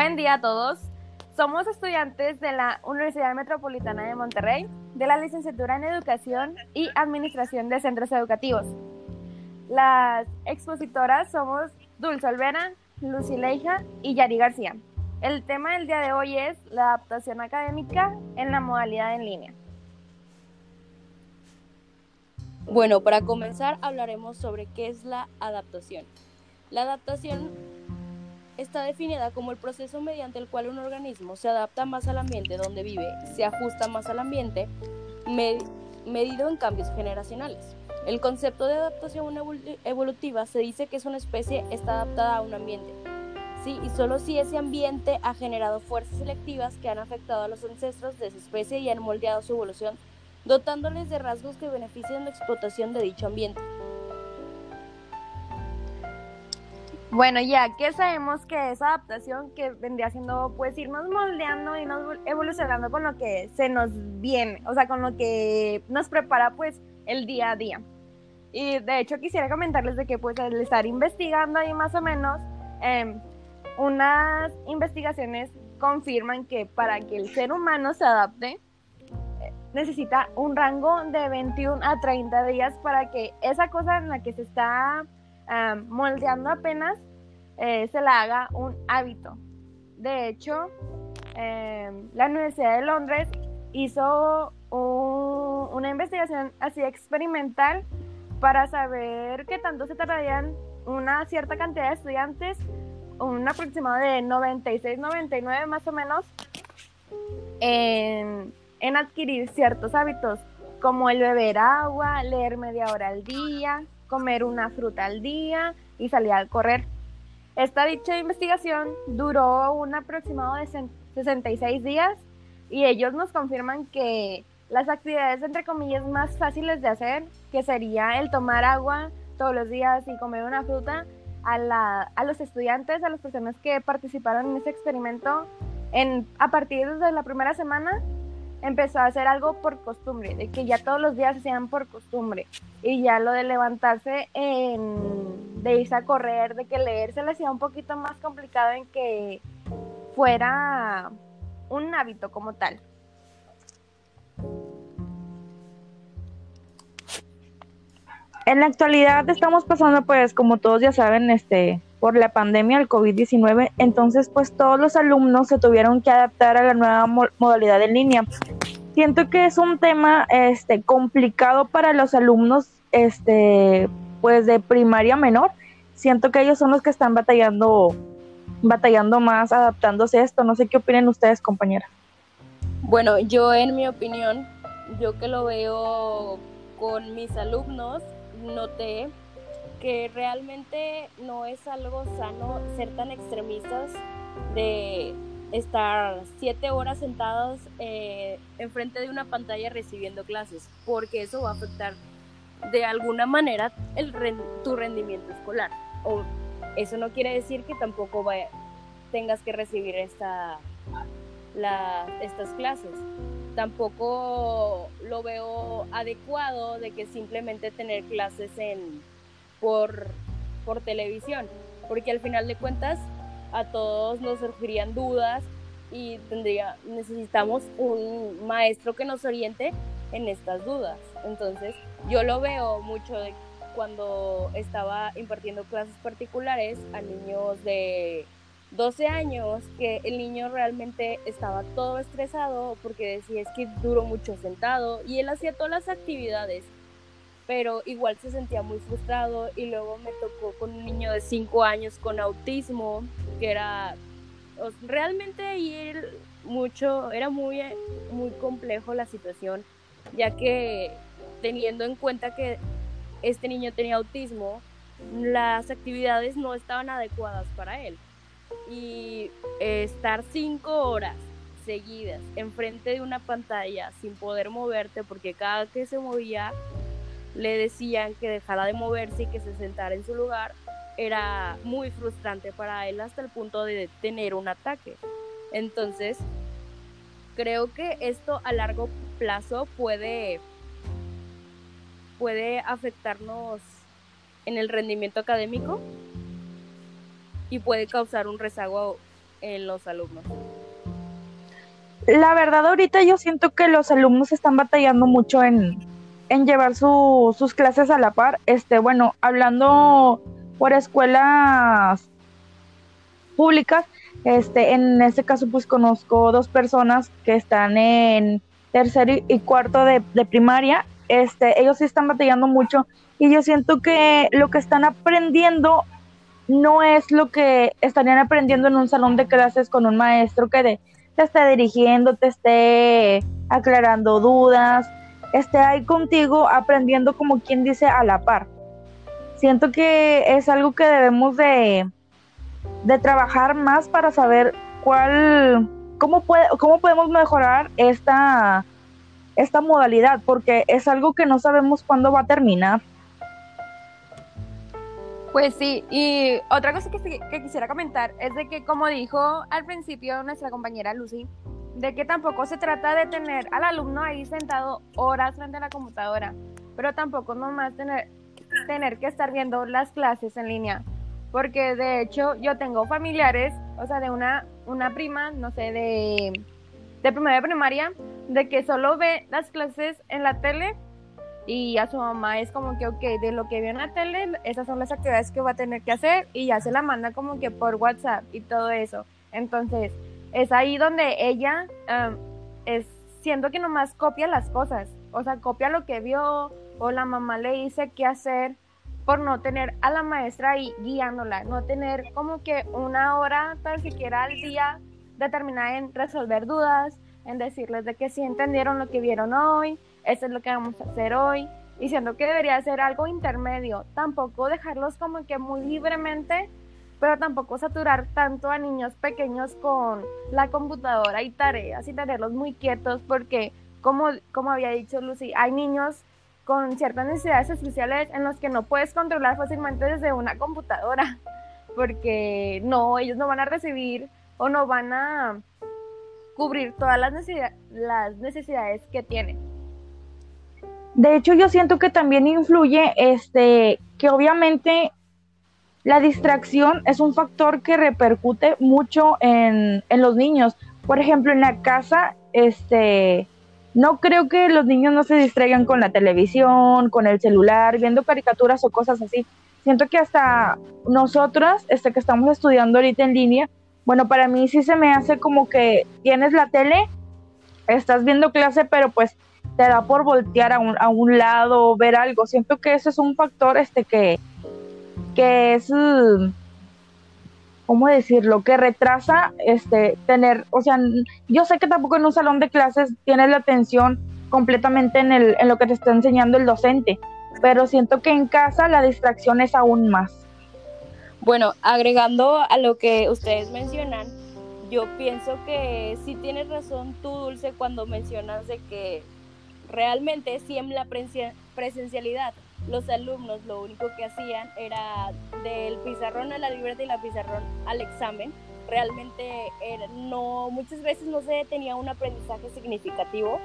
Buen día a todos. Somos estudiantes de la Universidad Metropolitana de Monterrey, de la licenciatura en Educación y Administración de Centros Educativos. Las expositoras somos Dulce Olvera, Leija y Yari García. El tema del día de hoy es la adaptación académica en la modalidad en línea. Bueno, para comenzar hablaremos sobre qué es la adaptación. La adaptación está definida como el proceso mediante el cual un organismo se adapta más al ambiente donde vive, se ajusta más al ambiente, medido en cambios generacionales. El concepto de adaptación evolutiva se dice que es una especie está adaptada a un ambiente, ¿sí? y solo si ese ambiente ha generado fuerzas selectivas que han afectado a los ancestros de esa especie y han moldeado su evolución dotándoles de rasgos que beneficien la explotación de dicho ambiente. Bueno, ya que sabemos que esa adaptación que vendría siendo pues irnos moldeando y nos evolucionando con lo que se nos viene, o sea, con lo que nos prepara pues el día a día. Y de hecho quisiera comentarles de que pues al estar investigando ahí más o menos, em, unas investigaciones confirman que para que el ser humano se adapte, necesita un rango de 21 a 30 días para que esa cosa en la que se está moldeando apenas eh, se la haga un hábito. De hecho, em, la Universidad de Londres hizo una investigación así experimental para saber qué tanto se tardarían una cierta cantidad de estudiantes, un aproximado de 96, 99 más o menos, en en adquirir ciertos hábitos como el beber agua, leer media hora al día, comer una fruta al día y salir a correr. Esta dicha investigación duró un aproximado de 66 días y ellos nos confirman que las actividades entre comillas más fáciles de hacer, que sería el tomar agua todos los días y comer una fruta, a, a los estudiantes, a las personas que participaron en ese experimento, en, a partir de la primera semana empezó a hacer algo por costumbre, de que ya todos los días hacían por costumbre. Y ya lo de levantarse, en, de irse a correr, de que leer se le hacía un poquito más complicado en que fuera un hábito como tal. En la actualidad estamos pasando, pues, como todos ya saben, este, por la pandemia del COVID-19, entonces pues todos los alumnos se tuvieron que adaptar a la nueva modalidad en línea. Siento que es un tema este complicado para los alumnos este pues de primaria menor. Siento que ellos son los que están batallando batallando más adaptándose a esto. No sé qué opinan ustedes, compañera. Bueno, yo en mi opinión, yo que lo veo con mis alumnos, noté que realmente no es algo sano ser tan extremistas de estar siete horas sentados eh, enfrente de una pantalla recibiendo clases, porque eso va a afectar de alguna manera el, tu rendimiento escolar. O eso no quiere decir que tampoco tengas que recibir esta, estas clases. Tampoco lo veo adecuado de que simplemente tener clases en por, por televisión, porque al final de cuentas a todos nos surgirían dudas y tendría, necesitamos un maestro que nos oriente en estas dudas. Entonces, yo lo veo mucho cuando estaba impartiendo clases particulares a niños de 12 años, que el niño realmente estaba todo estresado porque decía es que duro mucho sentado y él hacía todas las actividades pero igual se sentía muy frustrado y luego me tocó con un niño de 5 años con autismo, que era realmente y mucho, era muy, muy complejo la situación, ya que teniendo en cuenta que este niño tenía autismo, las actividades no estaban adecuadas para él. Y estar cinco horas seguidas enfrente de una pantalla sin poder moverte porque cada que se movía le decían que dejara de moverse y que se sentara en su lugar, era muy frustrante para él hasta el punto de tener un ataque. Entonces, creo que esto a largo plazo puede, puede afectarnos en el rendimiento académico y puede causar un rezago en los alumnos. La verdad ahorita yo siento que los alumnos están batallando mucho en, en llevar sus clases a la par. Este, bueno, hablando por escuelas públicas, este, en este caso pues conozco dos personas que están en tercero y cuarto de, de primaria. Este, ellos sí están batallando mucho y yo siento que lo que están aprendiendo no es lo que estarían aprendiendo en un salón de clases con un maestro que te esté dirigiendo, te esté aclarando dudas, esté ahí contigo aprendiendo como quien dice a la par. Siento que es algo que debemos de, de trabajar más para saber cuál, cómo, puede, cómo podemos mejorar esta, esta modalidad, porque es algo que no sabemos cuándo va a terminar. Pues sí, y otra cosa que, que, quisiera comentar es de que, como dijo al principio nuestra compañera Lucy, de que tampoco se trata de tener al alumno ahí sentado horas frente a la computadora, pero tampoco nomás tener, tener que estar viendo las clases en línea, porque de hecho yo tengo familiares, o sea, de una, una prima, no sé, de, de primaria primaria, de que solo ve las clases en la tele y a su mamá es como que, ok, de lo que vio en la tele, esas son las actividades que va a tener que hacer y ya se la manda como que por WhatsApp y todo eso. Entonces, es ahí donde ella es, siento que nomás copia las cosas, o sea, copia lo que vio o la mamá le dice qué hacer por no tener a la maestra ahí guiándola, no tener como que una hora tan siquiera al día determinada en resolver dudas, en decirles de que sí entendieron lo que vieron hoy, eso es lo que vamos a hacer hoy, y siento que debería ser algo intermedio, tampoco dejarlos como que muy libremente, pero tampoco saturar tanto a niños pequeños con la computadora y tareas y tenerlos muy quietos porque como, como había dicho Lucy, hay niños con ciertas necesidades especiales en los que no puedes controlar fácilmente desde una computadora, porque no, ellos no van a recibir o no van a cubrir todas las, las necesidades que tienen. De hecho, yo siento que también influye este que obviamente la distracción es un factor que repercute mucho en, en los niños. Por ejemplo, en la casa, este, no creo que los niños no se distraigan con la televisión, con el celular, viendo caricaturas o cosas así. Siento que hasta nosotras, este, que estamos estudiando ahorita en línea, bueno, para mí sí se me hace como que tienes la tele, estás viendo clase, pero pues te da por voltear a un, a un lado, ver algo. Siento que ese es un factor este que, que es ¿cómo decirlo? Que retrasa este tener, o sea, yo sé que tampoco en un salón de clases tienes la atención completamente en, el, en lo que te está enseñando el docente, pero siento que en casa la distracción es aún más. Bueno, agregando a lo que ustedes mencionan, yo pienso que sí tienes razón tú, Dulce, cuando mencionas de que realmente sí en la presencialidad los alumnos lo único que hacían era del pizarrón a la libreta y la pizarrón al examen. Realmente no, muchas veces no se tenía un aprendizaje significativo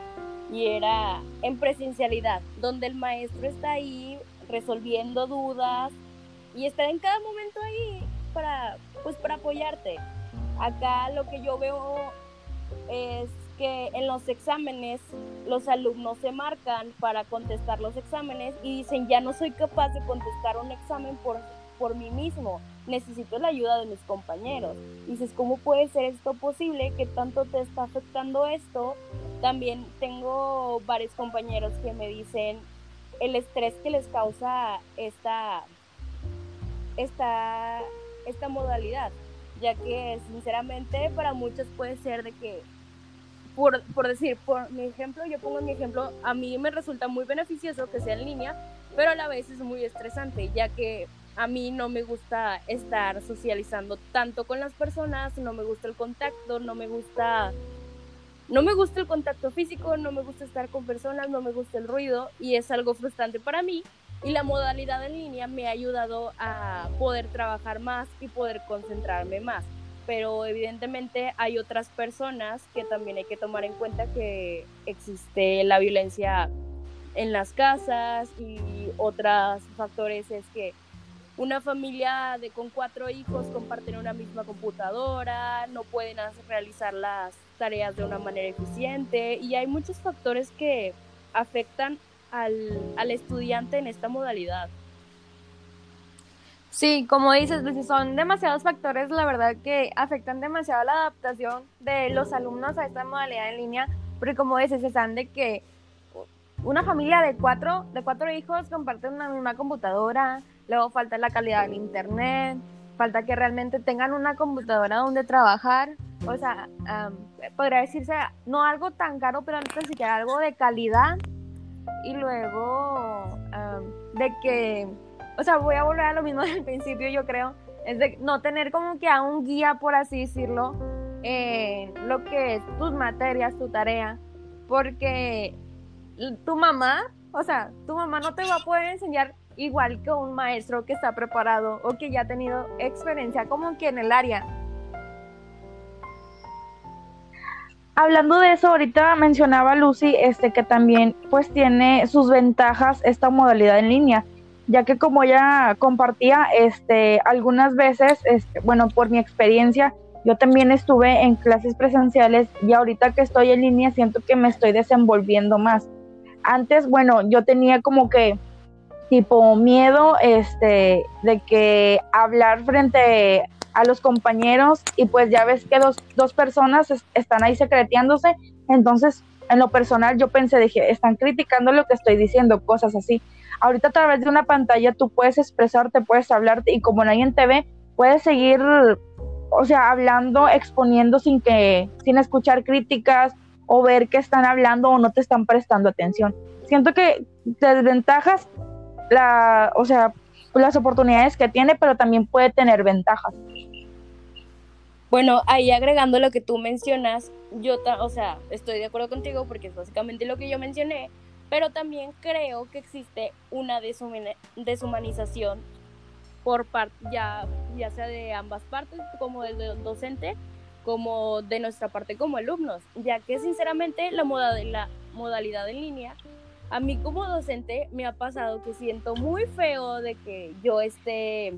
y era en presencialidad, donde el maestro está ahí resolviendo dudas y está en cada momento ahí para, pues, para apoyarte. Acá lo que yo veo es que en los exámenes los alumnos se marcan para contestar los exámenes y dicen, ya no soy capaz de contestar un examen por, por mí mismo, necesito la ayuda de mis compañeros. dices, ¿cómo puede ser esto posible? ¿Qué tanto te está afectando esto? También tengo varios compañeros que me dicen el estrés que les causa esta, esta, esta modalidad, ya que sinceramente para muchos puede ser de que por, por decir, por mi ejemplo, yo pongo mi ejemplo, a mí me resulta muy beneficioso que sea en línea, pero a la vez es muy estresante, ya que a mí no me gusta estar socializando tanto con las personas, no me gusta el contacto, no me gusta no me gusta el contacto físico, no me gusta estar con personas, no me gusta el ruido y es algo frustrante para mí y la modalidad en línea me ha ayudado a poder trabajar más y poder concentrarme más pero evidentemente hay otras personas que también hay que tomar en cuenta que existe la violencia en las casas y otros factores es que una familia de con cuatro hijos comparten una misma computadora, no pueden realizar las tareas de una manera eficiente y hay muchos factores que afectan al, al estudiante en esta modalidad. Sí, como dices, son demasiados factores, la verdad, que afectan demasiado la adaptación de los alumnos a esta modalidad en línea, porque como dices, están de que una familia de cuatro, de cuatro hijos comparten una misma computadora, luego falta la calidad del internet, falta que realmente tengan una computadora donde trabajar, o sea, podría decirse no algo tan caro, pero ni siquiera algo de calidad, y luego de que o sea, voy a volver a lo mismo del principio, yo creo, es de no tener como que a un guía, por así decirlo, en lo que es tus materias, tu tarea, porque tu mamá, o sea, tu mamá no te va a poder enseñar igual que un maestro que está preparado o que ya ha tenido experiencia como que en el área. Hablando de eso, ahorita mencionaba Lucy este que también pues tiene sus ventajas esta modalidad en línea ya que como ella compartía, este, algunas veces, este, bueno, por mi experiencia, yo también estuve en clases presenciales y ahorita que estoy en línea siento que me estoy desenvolviendo más. Antes, bueno, yo tenía como que tipo miedo este de que hablar frente a los compañeros y pues ya ves que dos, dos personas están ahí secreteándose, entonces en lo personal yo pensé, dije, están criticando lo que estoy diciendo, cosas así ahorita a través de una pantalla tú puedes expresarte, puedes hablarte y como nadie te ve, puedes seguir, o sea, hablando, exponiendo sin que, sin escuchar críticas o ver que están hablando o no te están prestando atención. Siento que desventajas la, o sea, las oportunidades que tiene, pero también puede tener ventajas. Bueno, ahí agregando lo que tú mencionas, yo, o sea, estoy de acuerdo contigo porque es básicamente lo que yo mencioné, pero también creo que existe una deshumanización por parte, ya, ya sea de ambas partes, como del docente, como de nuestra parte como alumnos, ya que sinceramente la, la modalidad en línea, a mí como docente me ha pasado que siento muy feo de que yo esté,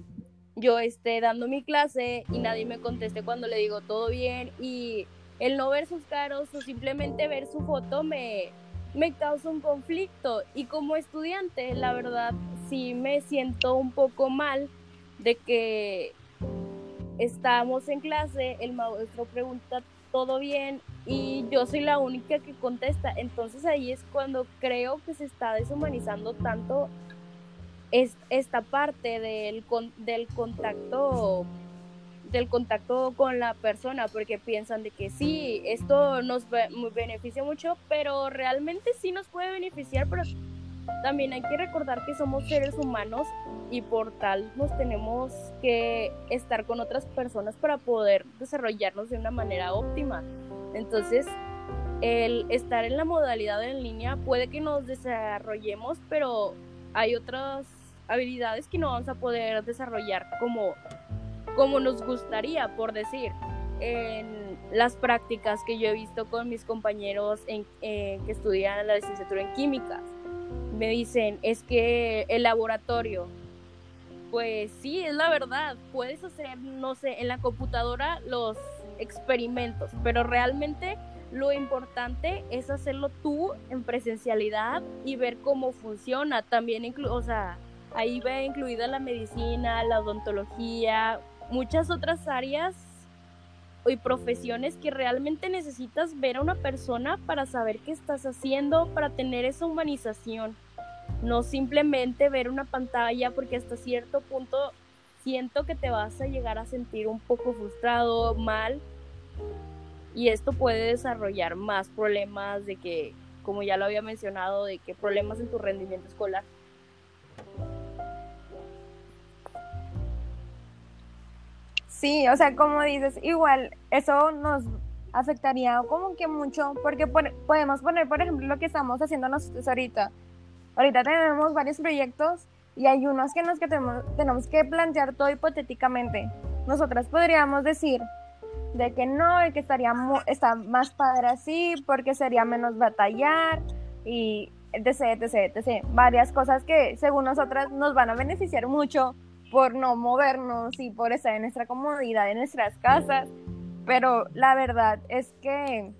yo esté dando mi clase y nadie me conteste cuando le digo todo bien y el no ver sus caros o simplemente ver su foto me, me causa un conflicto y como estudiante la verdad sí me siento un poco mal de que estamos en clase, el maestro pregunta todo bien y yo soy la única que contesta. Entonces ahí es cuando creo que se está deshumanizando tanto esta parte del, del contacto del contacto con la persona porque piensan de que sí, esto nos beneficia mucho, pero realmente sí nos puede beneficiar, pero también hay que recordar que somos seres humanos y por tal nos tenemos que estar con otras personas para poder desarrollarnos de una manera óptima. Entonces, el estar en la modalidad en línea puede que nos desarrollemos, pero hay otras habilidades que no vamos a poder desarrollar como como nos gustaría, por decir, en las prácticas que yo he visto con mis compañeros en, que estudian la licenciatura en química. Me dicen, es que el laboratorio, pues sí, es la verdad, puedes hacer, no sé, en la computadora los experimentos, pero realmente lo importante es hacerlo tú en presencialidad y ver cómo funciona. También, o sea, ahí va incluida la medicina, la odontología, muchas otras áreas y profesiones que realmente necesitas ver a una persona para saber qué estás haciendo, para tener esa humanización. No simplemente ver una pantalla porque hasta cierto punto siento que te vas a llegar a sentir un poco frustrado, mal. Y esto puede desarrollar más problemas de que, como ya lo había mencionado, de que problemas en tu rendimiento escolar. Sí, o sea, como dices, igual eso nos afectaría como que mucho, porque podemos poner, por ejemplo, lo que estamos haciendo nosotros ahorita. Ahorita tenemos varios proyectos y hay unos que nos que tenemos, tenemos que plantear todo hipotéticamente. Nosotras podríamos decir de que no, y que estaría está más padre así, porque sería menos batallar y etc, etc, etc. Varias cosas que según nosotras nos van a beneficiar mucho por no movernos y por estar en nuestra comodidad en nuestras casas, pero la verdad es que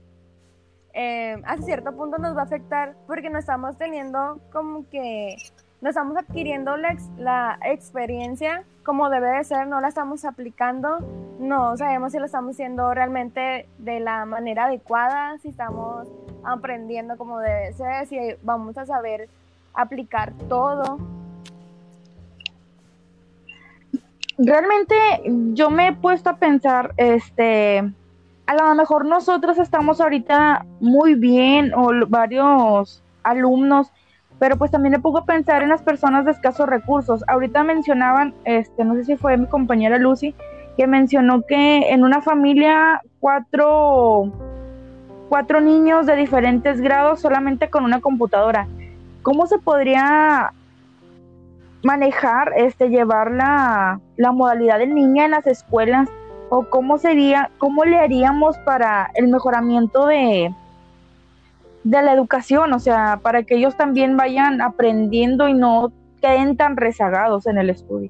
eh, a cierto punto nos va a afectar porque no estamos teniendo como que, no estamos adquiriendo la, la experiencia como debe de ser, no la estamos aplicando, no sabemos si lo estamos haciendo realmente de la manera adecuada, si estamos aprendiendo como debe ser, si vamos a saber aplicar todo. Realmente yo me he puesto a pensar, este, a lo mejor nosotros estamos ahorita muy bien o varios alumnos, pero pues también me pongo a pensar en las personas de escasos recursos. Ahorita mencionaban, este, no sé si fue mi compañera Lucy, que mencionó que en una familia cuatro, cuatro niños de diferentes grados solamente con una computadora. ¿Cómo se podría manejar, este, llevar la, la modalidad del niño en las escuelas? ¿O cómo sería, cómo le haríamos para el mejoramiento de, de la educación? O sea, para que ellos también vayan aprendiendo y no queden tan rezagados en el estudio.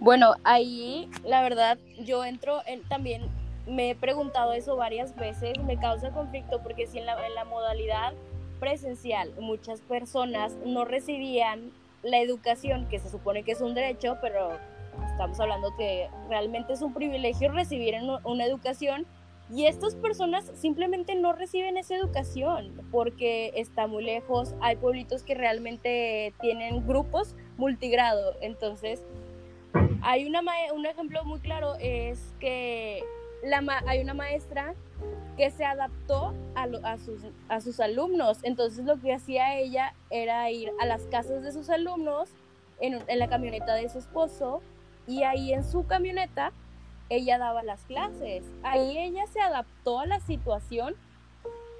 Bueno, ahí la verdad yo entro en, también me he preguntado eso varias veces, me causa conflicto porque si en la, en la modalidad presencial muchas personas no recibían la educación que se supone que es un derecho, pero estamos hablando que realmente es un privilegio recibir una educación y estas personas simplemente no reciben esa educación porque está muy lejos, hay pueblitos que realmente tienen grupos multigrado, entonces hay una un ejemplo muy claro es que hay una maestra que se adaptó a, a, sus, a sus alumnos. Entonces lo que hacía ella era ir a las casas de sus alumnos en, en la camioneta de su esposo y ahí en su camioneta ella daba las clases. Ahí ella se adaptó a la situación,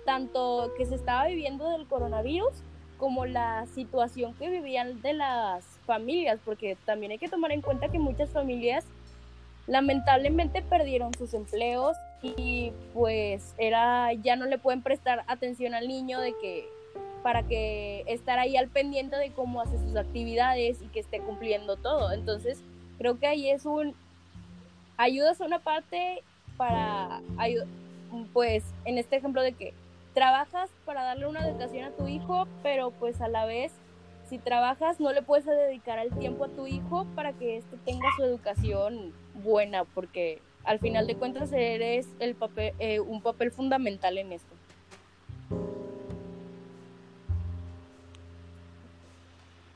tanto que se estaba viviendo del coronavirus como la situación que vivían de las familias, porque también hay que tomar en cuenta que muchas familias lamentablemente perdieron sus empleos y pues era ya no le pueden prestar atención al niño de que para que estar ahí al pendiente de cómo hace sus actividades y que esté cumpliendo todo. Entonces, creo que ahí es un ayudas a una parte para pues en este ejemplo de que trabajas para darle una educación a tu hijo, pero pues a la vez si trabajas no le puedes dedicar el tiempo a tu hijo para que éste tenga su educación buena, porque al final de cuentas eres el papel, eh, un papel fundamental en esto.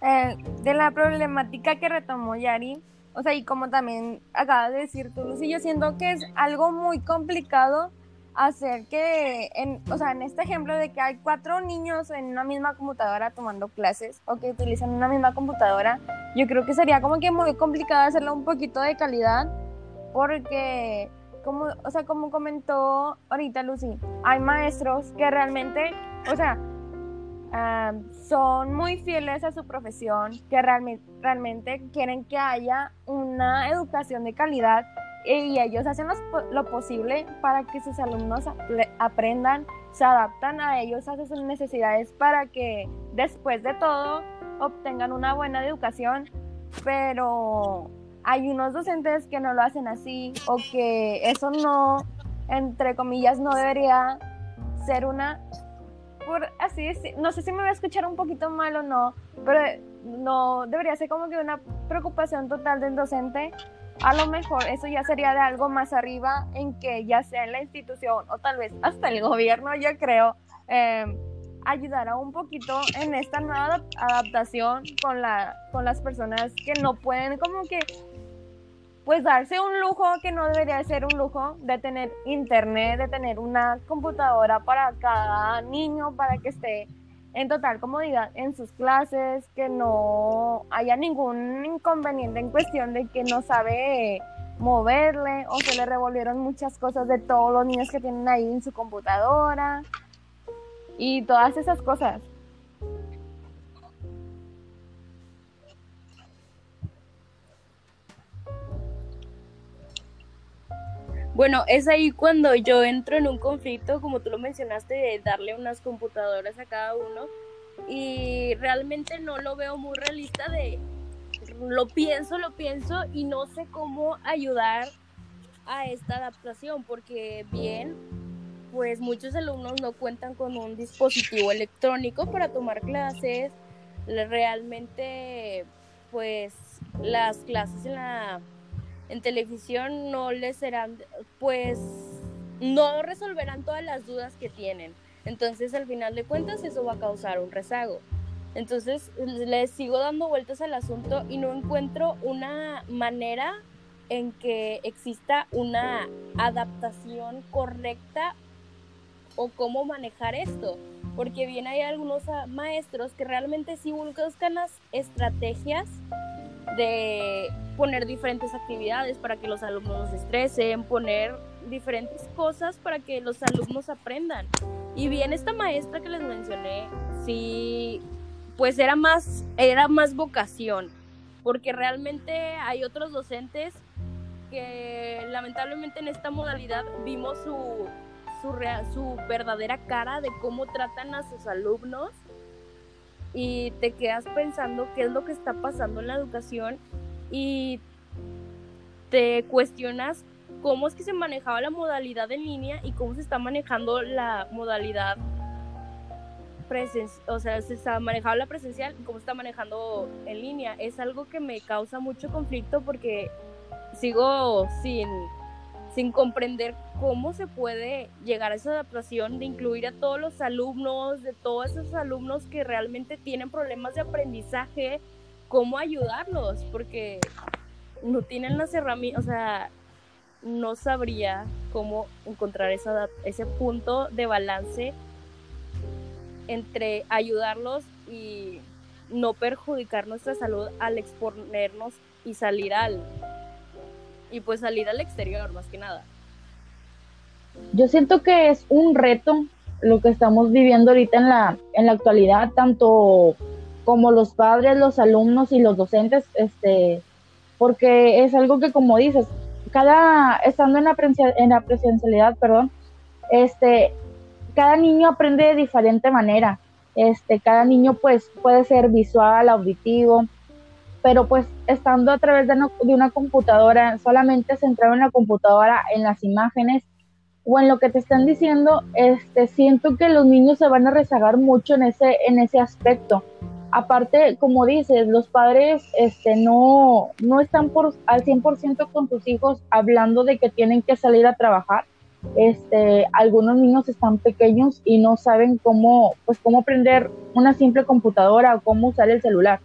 Eh, de la problemática que retomó Yari, o sea, y como también acaba de decir tú, Lucy, yo siento que es algo muy complicado hacer que, en, o sea, en este ejemplo de que hay cuatro niños en una misma computadora tomando clases o que utilizan una misma computadora, yo creo que sería como que muy complicado hacerlo un poquito de calidad porque, como, o sea, como comentó ahorita Lucy, hay maestros que realmente, o sea, son muy fieles a su profesión, que realmente, realmente quieren que haya una educación de calidad y ellos hacen lo posible para que sus alumnos aprendan, se adaptan a ellos, a sus necesidades para que después de todo obtengan una buena educación, pero hay unos docentes que no lo hacen así o que eso no, entre comillas, no debería ser una, por así decir, no sé si me voy a escuchar un poquito mal o no, pero no debería ser como que una preocupación total del docente a lo mejor eso ya sería de algo más arriba en que ya sea en la institución o tal vez hasta el gobierno, yo creo, eh, ayudará un poquito en esta nueva adaptación con, la, con las personas que no pueden como que pues darse un lujo que no debería ser un lujo de tener internet, de tener una computadora para cada niño, para que esté en total comodidad en sus clases, que no haya ningún inconveniente en cuestión de que no sabe moverle o se le revolvieron muchas cosas de todos los niños que tienen ahí en su computadora y todas esas cosas. Bueno, es ahí cuando yo entro en un conflicto, como tú lo mencionaste, de darle unas computadoras a cada uno y realmente no lo veo muy realista de lo pienso, lo pienso y no sé cómo ayudar a esta adaptación, porque bien, pues muchos alumnos no cuentan con un dispositivo electrónico para tomar clases, realmente pues las clases en la en televisión no les serán pues no resolverán todas las dudas que tienen. Entonces, al final de cuentas, eso va a causar un rezago. Entonces, les sigo dando vueltas al asunto y no encuentro una manera en que exista una adaptación correcta o cómo manejar esto. Porque bien hay algunos ah, maestros que realmente sí buscan las estrategias de poner diferentes actividades para que los alumnos no se estresen, poner diferentes cosas para que los alumnos aprendan. Y bien esta maestra que les mencioné, sí, pues era más, era más vocación, porque realmente hay otros docentes que lamentablemente en esta modalidad vimos su, su, verdadera cara de cómo tratan a sus alumnos y te quedas pensando qué es lo que está pasando en la educación y te cuestionas cómo es que se manejaba la modalidad en línea y cómo se está manejando la modalidad presencial, o sea, se está manejando la presencial y cómo se está manejando en línea. Es algo que me causa mucho conflicto porque sigo sin, sin comprender cómo se puede llegar a esa adaptación de incluir a todos los alumnos, de todos esos alumnos que realmente tienen problemas de aprendizaje, cómo ayudarlos, porque no tienen las herramientas, o sea, no sabría cómo encontrar ese punto de balance entre ayudarlos y no perjudicar nuestra salud al exponernos y salir al y pues salir al exterior más que nada. Yo siento que es un reto lo que estamos viviendo ahorita en la en la actualidad tanto como los padres, los alumnos y los docentes este porque es algo que como dices, cada, estando en la, en la presencialidad, perdón, este, cada niño aprende de diferente manera. Este, cada niño pues puede ser visual, auditivo, pero pues estando a través de, una computadora, solamente centrado en la computadora, en las imágenes o en lo que te están diciendo, este, siento que los niños se van a rezagar mucho en ese, en ese aspecto aparte, como dices, los padres este, no, no están por, al 100% con sus hijos hablando de que tienen que salir a trabajar. Este, algunos niños están pequeños y no saben cómo, pues, cómo prender una simple computadora o cómo usar el celular.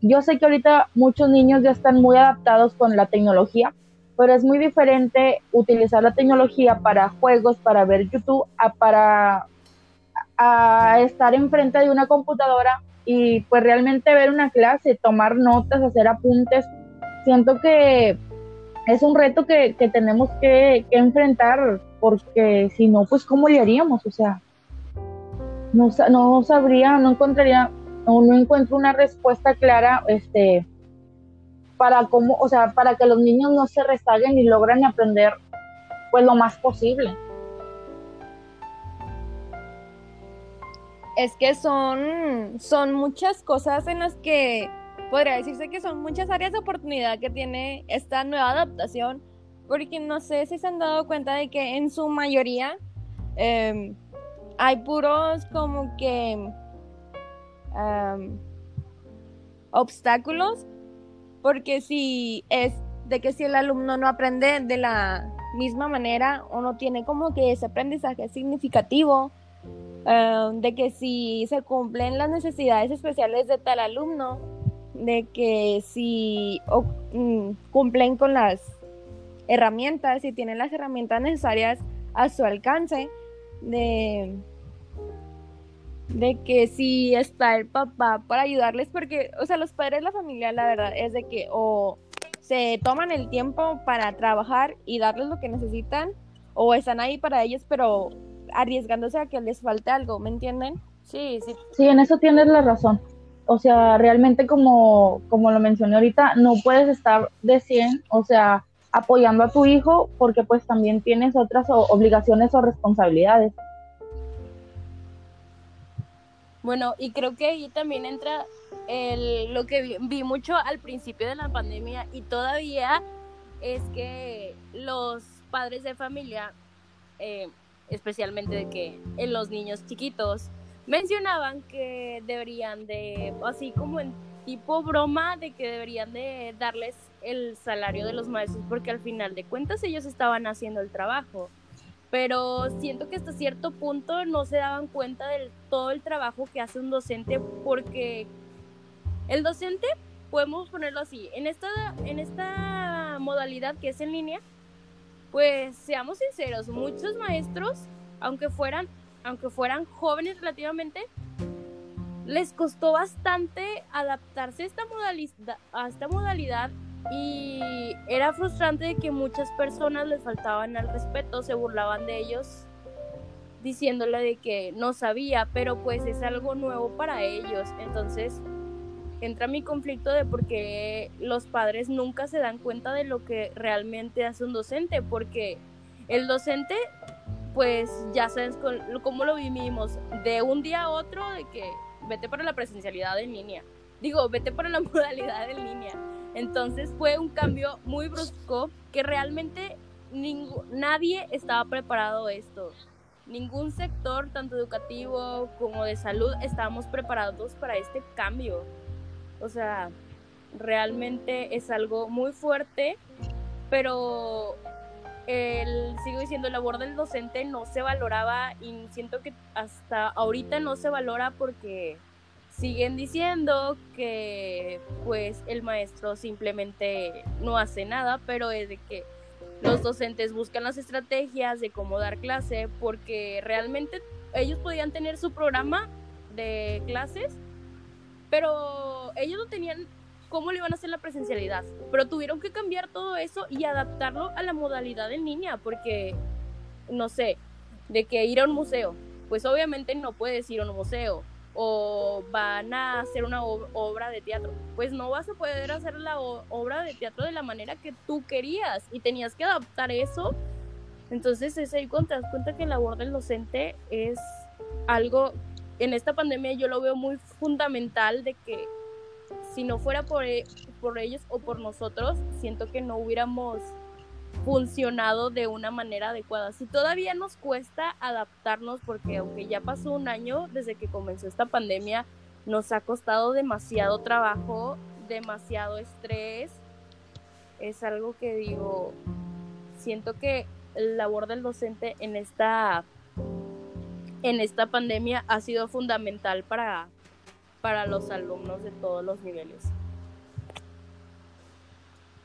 Yo sé que ahorita muchos niños ya están muy adaptados con la tecnología, pero es muy diferente utilizar la tecnología para juegos, para ver YouTube, a para estar enfrente de una computadora y pues realmente ver una clase, tomar notas, hacer apuntes, siento que es un reto que, tenemos que, enfrentar porque si no, pues ¿cómo le haríamos? O sea, no, no sabría, no encontraría, no, encuentro una respuesta clara, este, para cómo, o sea, para que los niños no se rezaguen y logren aprender pues lo más posible. es que son, son muchas cosas en las que podría decirse que son muchas áreas de oportunidad que tiene esta nueva adaptación, porque no sé si se han dado cuenta de que en su mayoría em, hay puros como que obstáculos, porque si es de que si el alumno no aprende de la misma manera o no tiene como que ese aprendizaje significativo, de que si se cumplen las necesidades especiales de tal alumno, de que si mm, cumplen con las herramientas, si tienen las herramientas necesarias a su alcance, de, de que si está el papá para ayudarles, porque, o sea, los padres de la familia, la verdad, es de que o se toman el tiempo para trabajar y darles lo que necesitan, o están ahí para ellos, pero arriesgándose a que les falte algo, ¿me entienden? Sí, sí. Sí, en eso tienes la razón. O sea, realmente como, como lo mencioné ahorita, no puedes estar de 100, o sea, apoyando a tu hijo porque pues también tienes otras obligaciones o responsabilidades. Bueno, y creo que ahí también entra el, lo que vi, mucho al principio de la pandemia y todavía es que los padres de familia, eh, especialmente de que en los niños chiquitos, mencionaban que deberían de, así como en tipo broma, de que deberían de darles el salario de los maestros porque al final de cuentas ellos estaban haciendo el trabajo. Pero siento que hasta cierto punto no se daban cuenta de todo el trabajo que hace un docente porque el docente, podemos ponerlo así, en esta, en esta modalidad que es en línea, pues seamos sinceros, muchos maestros, aunque fueran, aunque fueran jóvenes relativamente, les costó bastante adaptarse esta modalidad, a esta modalidad y era frustrante de que muchas personas les faltaban al respeto, se burlaban de ellos diciéndole de que no sabía, pero pues es algo nuevo para ellos. Entonces entra mi conflicto de por qué los padres nunca se dan cuenta de lo que realmente hace un docente, porque el docente, pues ya sabes cómo lo vivimos, de un día a otro, de que vete para la presencialidad en línea, digo, vete para la modalidad en línea entonces fue un cambio muy brusco que realmente nadie estaba preparado a esto. Ningún sector, tanto educativo como de salud, estábamos preparados para este cambio. O sea, realmente es algo muy fuerte, pero el, sigo diciendo, el labor del docente no se valoraba y siento que hasta ahorita no se valora porque siguen diciendo que pues el maestro simplemente no hace nada, pero es de que los docentes buscan las estrategias de cómo dar clase porque realmente ellos podían tener su programa de clases, pero ellos no tenían cómo le iban a hacer la presencialidad, pero tuvieron que cambiar todo eso y adaptarlo a la modalidad en línea porque no sé, de que ir a un museo, pues obviamente no puedes ir a un museo o van a hacer una obra de teatro. Pues no vas a poder hacer la obra de teatro de la manera que tú querías y tenías que adaptar eso. Entonces es ahí cuando te das cuenta que la labor del docente es algo, en esta pandemia yo lo veo muy fundamental de que si no fuera por, e, por ellos o por nosotros, siento que no hubiéramos funcionado de una manera adecuada. Si todavía nos cuesta adaptarnos, porque aunque ya pasó un año desde que comenzó esta pandemia, nos ha costado demasiado trabajo, demasiado estrés. Es algo que digo, siento que la labor del docente en esta en esta pandemia ha sido fundamental para, para los alumnos de todos los niveles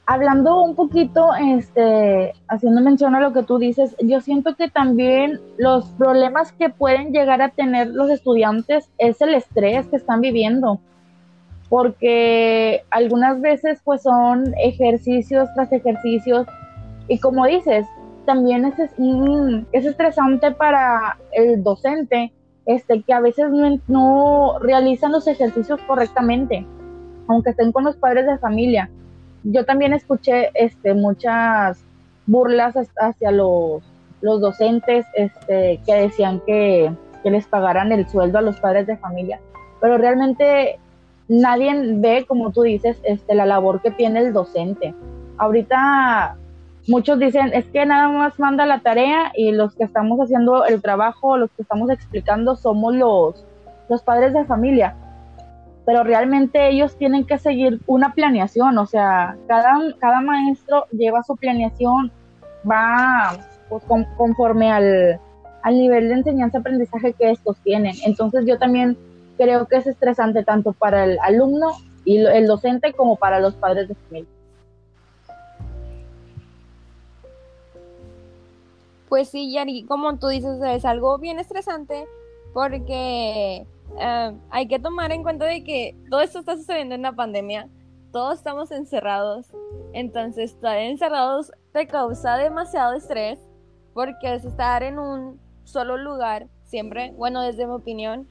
hablando un poquito, este, haciendo mención a lo que tú dices, yo siento que también los problemas que pueden llegar a tener los estudiantes es el estrés que están viviendo, porque algunas veces pues son ejercicios tras ejercicios y como dices, también es, es estresante para el docente, este, que a veces no, no realizan los ejercicios correctamente, aunque estén con los padres de familia yo también escuché este, muchas burlas hacia los, los docentes este, que decían que, les pagaran el sueldo a los padres de familia, pero realmente nadie ve, como tú dices, este, la labor que tiene el docente. Ahorita muchos dicen, es que nada más manda la tarea y los que estamos haciendo el trabajo, los que estamos explicando somos los, los padres de familia pero realmente ellos tienen que seguir una planeación, o sea, cada, cada maestro lleva su planeación, va pues, conforme al, nivel de enseñanza-aprendizaje que estos tienen. Entonces yo también creo que es estresante tanto para el alumno y el docente como para los padres de familia. Pues sí, Yari, como tú dices, es algo bien estresante porque Ah, hay que tomar en cuenta de que todo esto está sucediendo en la pandemia, todos estamos encerrados, entonces estar encerrados te causa demasiado estrés porque es estar en un solo lugar siempre, bueno, desde mi opinión,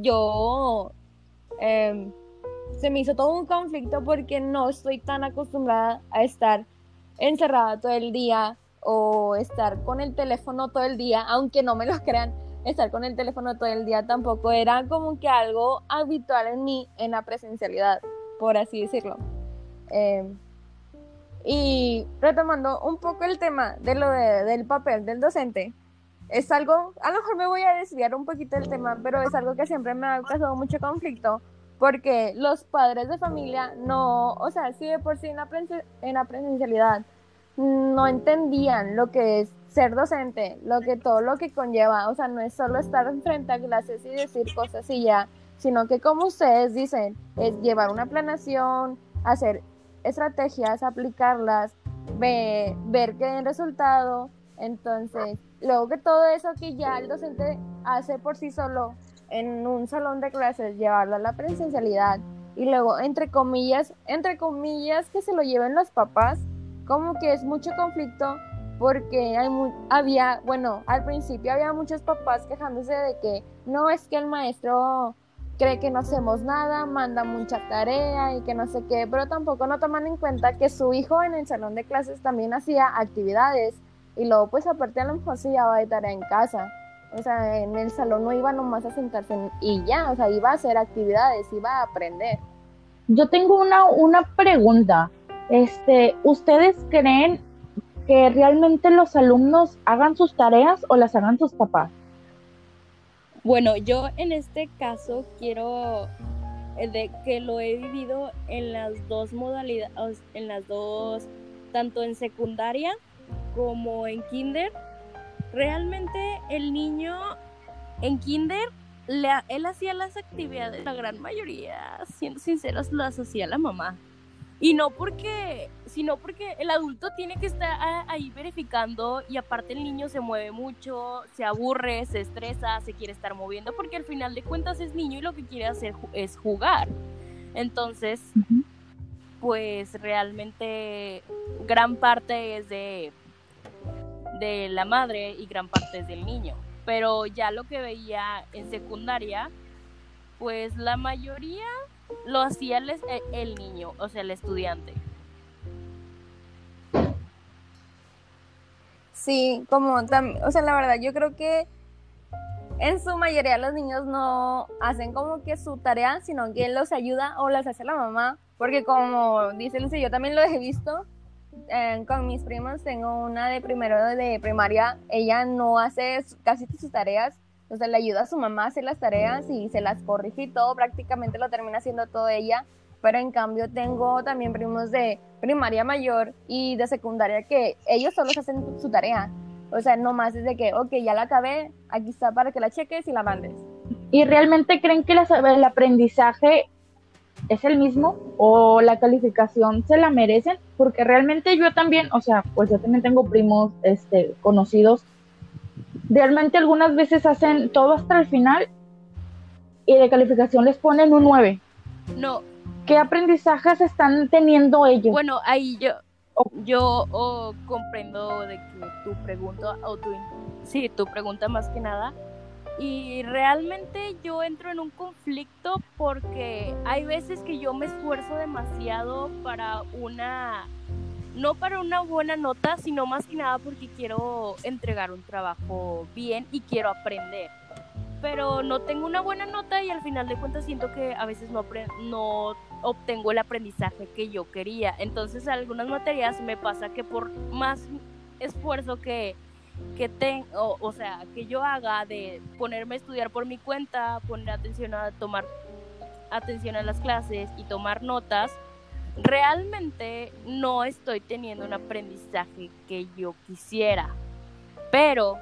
yo em, se me hizo todo un conflicto porque no estoy tan acostumbrada a estar encerrada todo el día o estar con el teléfono todo el día, aunque no me lo crean estar con el teléfono todo el día tampoco era como que algo habitual en mí en la presencialidad, por así decirlo. Em, y retomando un poco el tema de lo del papel del docente, es algo, a lo mejor me voy a desviar un poquito del tema, pero es algo que siempre me ha causado mucho conflicto, porque los padres de familia no, o sea, si de por sí en la, en la presencialidad no entendían lo que es ser docente, lo que todo lo que conlleva, o sea, no es solo estar frente a clases y decir cosas y ya, sino que como ustedes dicen, es llevar una planeación, hacer estrategias, aplicarlas, ver que den resultado. Entonces, luego que todo eso que ya el docente hace por sí solo en un salón de clases, llevarlo a la presencialidad y luego, entre comillas, entre comillas, que se lo lleven los papás, como que es mucho conflicto porque había, bueno, al principio había muchos papás quejándose de que no es que el maestro cree que no hacemos nada, manda mucha tarea y que no sé qué, pero tampoco no toman en cuenta que su hijo en el salón de clases también hacía actividades y luego pues aparte a lo mejor se llevaba de tarea en casa. O sea, en el salón no iba nomás a sentarse y ya, o sea, iba a hacer actividades, iba a aprender. Yo tengo una, una pregunta. Este, ¿ustedes creen que realmente los alumnos hagan sus tareas o las hagan sus papás? Bueno, yo en este caso quiero eh, de que lo he vivido en las dos modalidades, en las dos, tanto en secundaria como en kinder. Realmente el niño en kinder, él hacía las actividades, la gran mayoría, siendo sinceros, las hacía la mamá. Y no porque, sino porque el adulto tiene que estar ahí verificando y aparte el niño se mueve mucho, se aburre, se estresa, se quiere estar moviendo porque al final de cuentas es niño y lo que quiere hacer es jugar. Entonces, pues realmente gran parte es de, de la madre y gran parte es del niño. Pero ya lo que veía en secundaria, pues la mayoría lo hacía eh, el, niño, o sea, el estudiante. Sí, como también, o sea, la verdad, yo creo que en su mayoría los niños no hacen como que su tarea, sino que los ayuda o las hace la mamá, porque como dicen, yo también lo he visto eh, con mis primos, tengo una de primero de primaria, ella no hace casi sus tareas, o sea, le ayuda a su mamá a hacer las tareas y se las corrige y todo, prácticamente lo termina haciendo todo ella. Pero en cambio tengo también primos de primaria mayor y de secundaria que ellos solo hacen su tarea. O sea, no más desde que, ok, ya la acabé, aquí está para que la cheques y la mandes. ¿Y realmente creen que el aprendizaje es el mismo o la calificación se la merecen? Porque realmente yo también, o sea, pues yo también tengo primos este, conocidos realmente algunas veces hacen todo hasta el final y de calificación les ponen un 9. No. ¿Qué aprendizajes están teniendo ellos? Bueno, ahí yo yo comprendo de que tu pregunta o tu sí, tu pregunta más que nada y realmente yo entro en un conflicto porque hay veces que yo me esfuerzo demasiado para una no para una buena nota, sino más que nada porque quiero entregar un trabajo bien y quiero aprender. Pero no tengo una buena nota y al final de cuentas siento que a veces no, no obtengo el aprendizaje que yo quería. Entonces, algunas materias me pasa que por más esfuerzo que, que tengo, o sea, que yo haga de ponerme a estudiar por mi cuenta, poner atención a tomar atención a las clases y tomar notas, realmente no estoy teniendo un aprendizaje que yo quisiera, pero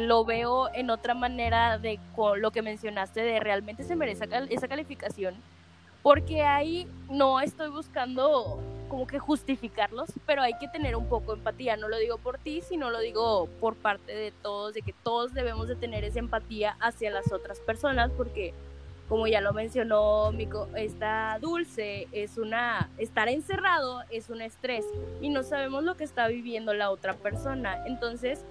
lo veo en otra manera de con lo que mencionaste de realmente se merece esa calificación, porque ahí no estoy buscando como que justificarlos, pero hay que tener un poco de empatía, no lo digo por ti, sino lo digo por parte de todos, de que todos debemos de tener esa empatía hacia las otras personas, porque como ya lo mencionó Mico, esta dulce es una, estar encerrado es un estrés y no sabemos lo que está viviendo la otra persona. Entonces,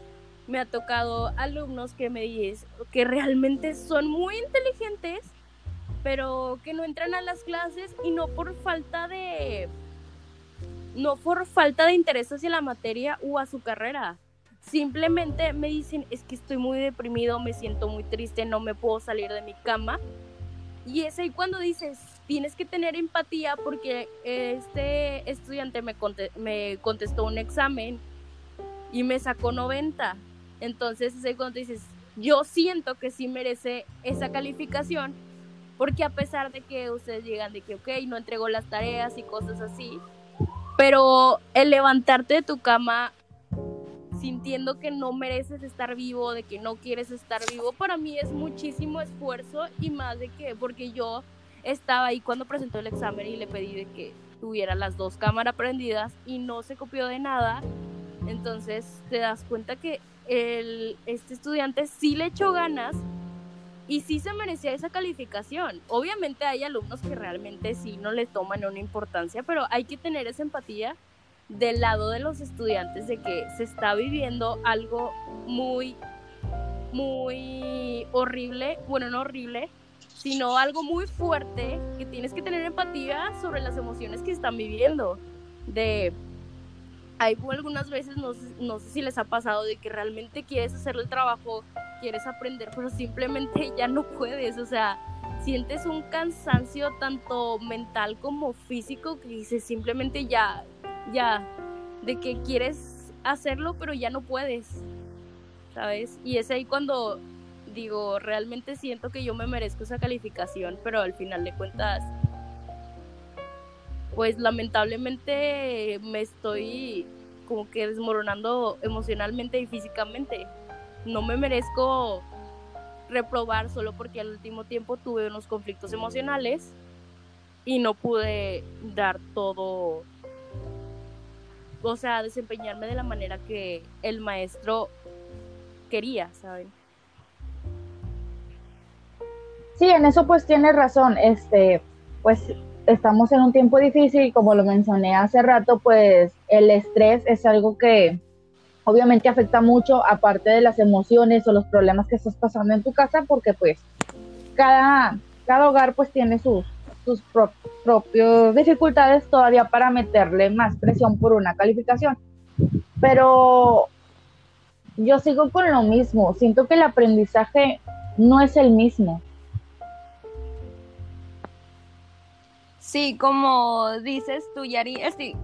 me ha tocado alumnos que me dicen que realmente son muy inteligentes, pero que no entran a las clases y no por falta de no por falta de interés hacia la materia o a su carrera, simplemente me dicen, es que estoy muy deprimido, me siento muy triste, no me puedo salir de mi cama. Y es ahí cuando dices, tienes que tener empatía porque este estudiante me, me contestó un examen y me sacó 90. Entonces es ahí cuando dices, yo siento que sí merece esa calificación porque a pesar de que ustedes llegan de que, ok, no entregó las tareas y cosas así, pero el levantarte de tu cama sintiendo que no mereces estar vivo, de que no quieres estar vivo, para mí es muchísimo esfuerzo y más de que, porque yo estaba ahí cuando presentó el examen y le pedí de que tuviera las dos cámaras prendidas y no se copió de nada, entonces te das cuenta que el, este estudiante sí le echó ganas y sí se merecía esa calificación. Obviamente hay alumnos que realmente sí no le toman una importancia, pero hay que tener esa empatía del lado de los estudiantes de que se está viviendo algo muy, muy horrible, bueno, no horrible, sino algo muy fuerte que tienes que tener empatía sobre las emociones que están viviendo. De, hay algunas veces, no, no sé si les ha pasado, de que realmente quieres hacer el trabajo, quieres aprender, pero simplemente ya no puedes, o sea, sientes un cansancio tanto mental como físico que dices simplemente ya, ya, de que quieres hacerlo, pero ya no puedes, ¿sabes? Y es ahí cuando digo, realmente siento que yo me merezco esa calificación, pero al final de cuentas, pues lamentablemente me estoy como que desmoronando emocionalmente y físicamente. No me merezco reprobar solo porque al último tiempo tuve unos conflictos emocionales y no pude dar todo o sea, desempeñarme de la manera que el maestro quería, ¿saben? Sí, en eso pues tiene razón, este, pues estamos en un tiempo difícil como lo mencioné hace rato, pues el estrés es algo que obviamente afecta mucho aparte de las emociones o los problemas que estás pasando en tu casa porque pues cada, cada hogar pues tiene sus, sus propias dificultades todavía para meterle más presión por una calificación. Pero yo sigo con lo mismo, siento que el aprendizaje no es el mismo. Sí, como dices tú, Yari, estoy,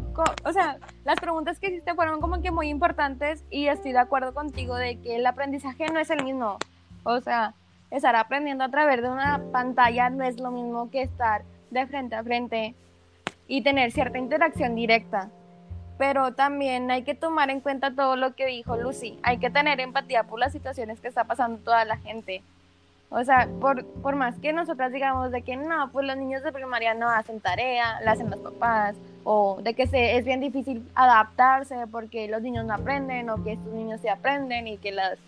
o sea, las preguntas que hiciste fueron como que muy importantes y estoy de acuerdo contigo de que el aprendizaje no es el mismo. O sea, estar aprendiendo a través de una pantalla no es lo mismo que estar de frente a frente y tener cierta interacción directa. Pero también hay que tomar en cuenta todo lo que dijo Lucy. Hay que tener empatía por las situaciones que está pasando toda la gente. O sea, por, por más que nosotras digamos de que no, pues los niños de primaria no hacen tarea, la hacen los papás, o de que se, es bien difícil adaptarse porque los niños no aprenden, o que estos niños se aprenden y que las,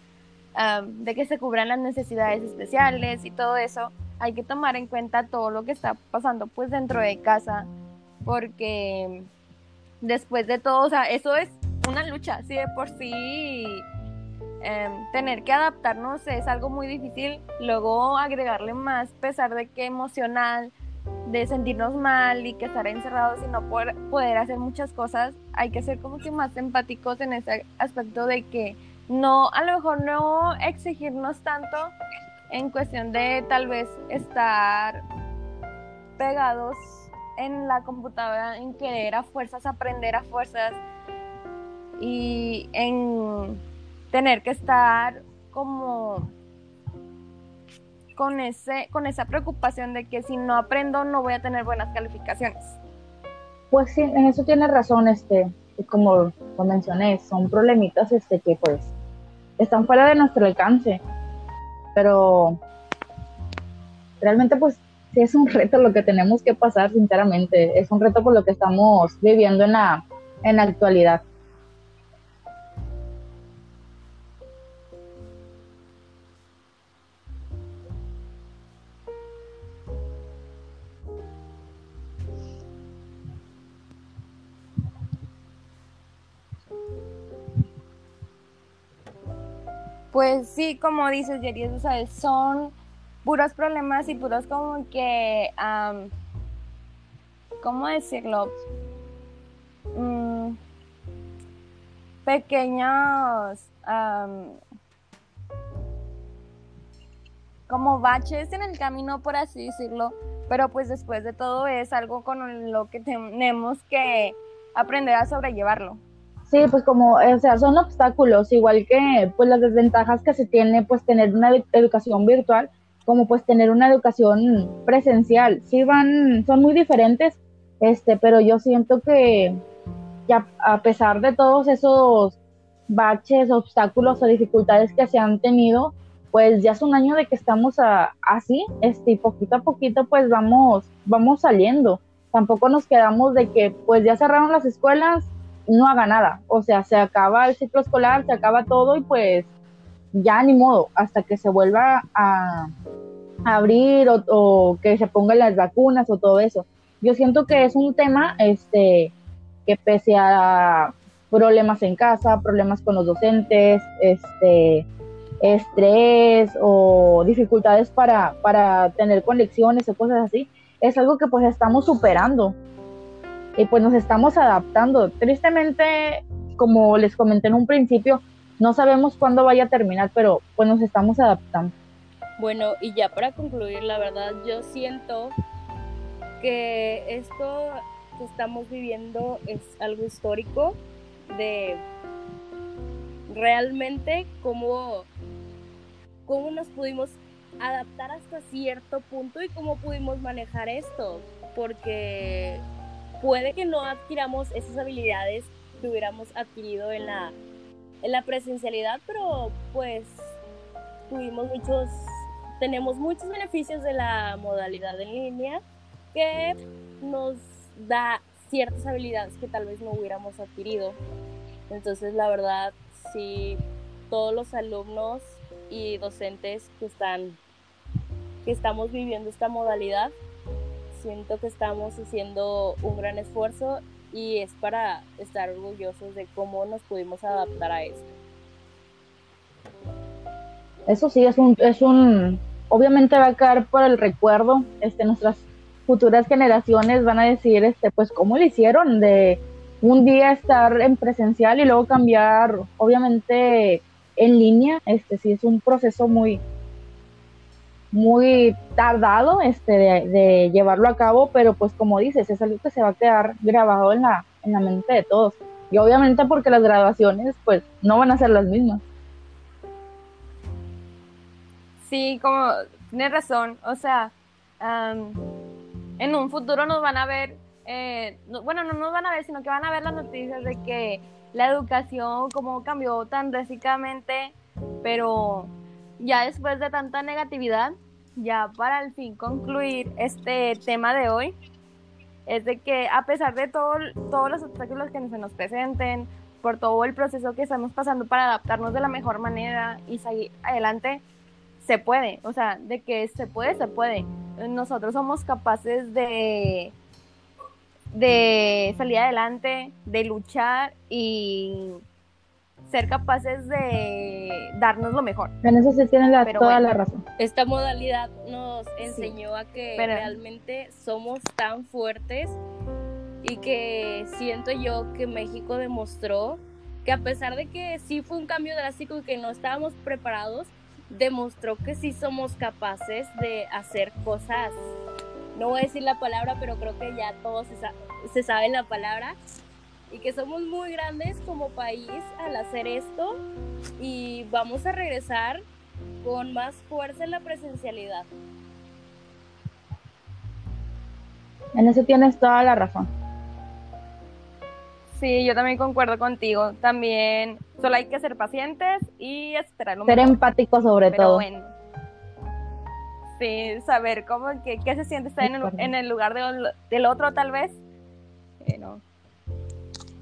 de que se cubran las necesidades especiales y todo eso hay que tomar en cuenta todo lo que está pasando pues dentro de casa, porque después de todo, o sea, eso es una lucha, si de por sí em, tener que adaptarnos es algo muy difícil, luego agregarle más pesar de que emocional, de sentirnos mal y que estar encerrados y no poder, poder hacer muchas cosas, hay que ser como que más empáticos en ese aspecto de que no, a lo mejor no exigirnos tanto, en cuestión de tal vez estar pegados en la computadora, en querer a fuerzas aprender a fuerzas y en tener que estar como con ese con esa preocupación de que si no aprendo no voy a tener buenas calificaciones. Pues sí, en eso tienes razón, este, como lo mencioné, son problemitas este que pues están fuera de nuestro alcance pero realmente pues sí es un reto lo que tenemos que pasar, sinceramente, es un reto por lo que estamos viviendo en la, en la actualidad. Pues sí, como dices, Jerry, o son puros problemas y puros como que, ¿cómo decirlo? Mm, pequeños como baches en el camino, por así decirlo, pero pues después de todo es algo con lo que tenemos que aprender a sobrellevarlo. Sí, pues como, o sea, son obstáculos, igual que pues las desventajas que se tiene pues tener una educación virtual, como pues tener una educación presencial. Sí van, son muy diferentes, este, pero yo siento que ya a pesar de todos esos baches, obstáculos o dificultades que se han tenido, pues ya es un año de que estamos así, este, y poquito a poquito pues vamos, vamos saliendo. Tampoco nos quedamos de que pues ya cerraron las escuelas, no haga nada. O sea, se acaba el ciclo escolar, se acaba todo y pues ya ni modo, hasta que se vuelva a, abrir o, o, que se pongan las vacunas o todo eso. Yo siento que es un tema este, que pese a problemas en casa, problemas con los docentes, este, estrés o dificultades para, para tener conexiones o cosas así, es algo que pues estamos superando y pues nos estamos adaptando. Tristemente, como les comenté en un principio, no sabemos cuándo vaya a terminar, pero pues nos estamos adaptando. Bueno, y ya para concluir, la verdad, yo siento que esto que estamos viviendo es algo histórico de realmente cómo, cómo nos pudimos adaptar hasta cierto punto y cómo pudimos manejar esto, porque puede que no adquiramos esas habilidades que hubiéramos adquirido en la, en la presencialidad, pero pues tuvimos muchos, tenemos muchos beneficios de la modalidad en línea que nos da ciertas habilidades que tal vez no hubiéramos adquirido. Entonces, la verdad, sí, todos los alumnos y docentes que están, que estamos viviendo esta modalidad, siento que estamos haciendo un gran esfuerzo y es para estar orgullosos de cómo nos pudimos adaptar a esto. Eso sí, es un, es un, obviamente va a quedar por el recuerdo, este, nuestras futuras generaciones van a decir, este, pues, ¿cómo lo hicieron? De un día estar en presencial y luego cambiar, obviamente, en línea, este, sí es un proceso muy, muy tardado, este, de, llevarlo a cabo, pero pues como dices, es algo que se va a quedar grabado en la, en la mente de todos. Y obviamente porque las graduaciones, pues, no van a ser las mismas. Sí, como, tienes razón, o sea, en un futuro nos van a ver, eh, bueno, no nos van a ver, sino que van a ver las noticias de que la educación, como cambió tan drásticamente, pero ya después de tanta negatividad, ya para al fin concluir este tema de hoy, es de que a pesar de todo, todos los obstáculos que se nos presenten, por todo el proceso que estamos pasando para adaptarnos de la mejor manera y seguir adelante, se puede, o sea, de que se puede, se puede. Nosotros somos capaces de, de salir adelante, de luchar y ser capaces de darnos lo mejor. En eso se tiene la, toda la razón. Esta modalidad nos enseñó a que realmente somos tan fuertes y que siento yo que México demostró que a pesar de que sí fue un cambio drástico y que no estábamos preparados, demostró que sí somos capaces de hacer cosas. No voy a decir la palabra, pero creo que ya todos se, se saben la palabra. Y que somos muy grandes como país al hacer esto. Y vamos a regresar con más fuerza en la presencialidad. En eso tienes toda la razón. Sí, yo también concuerdo contigo. También solo hay que ser pacientes y esperar Ser empático sobre todo. sí, saber cómo, qué, qué se siente estar en el, lugar del otro tal vez. Bueno,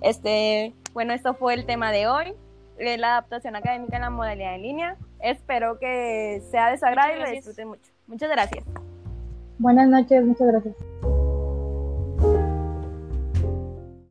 este, bueno, esto fue el tema de hoy, la adaptación académica en la modalidad en línea. Espero que sea de su agrado y lo disfruten mucho. Muchas gracias. Buenas noches, muchas gracias.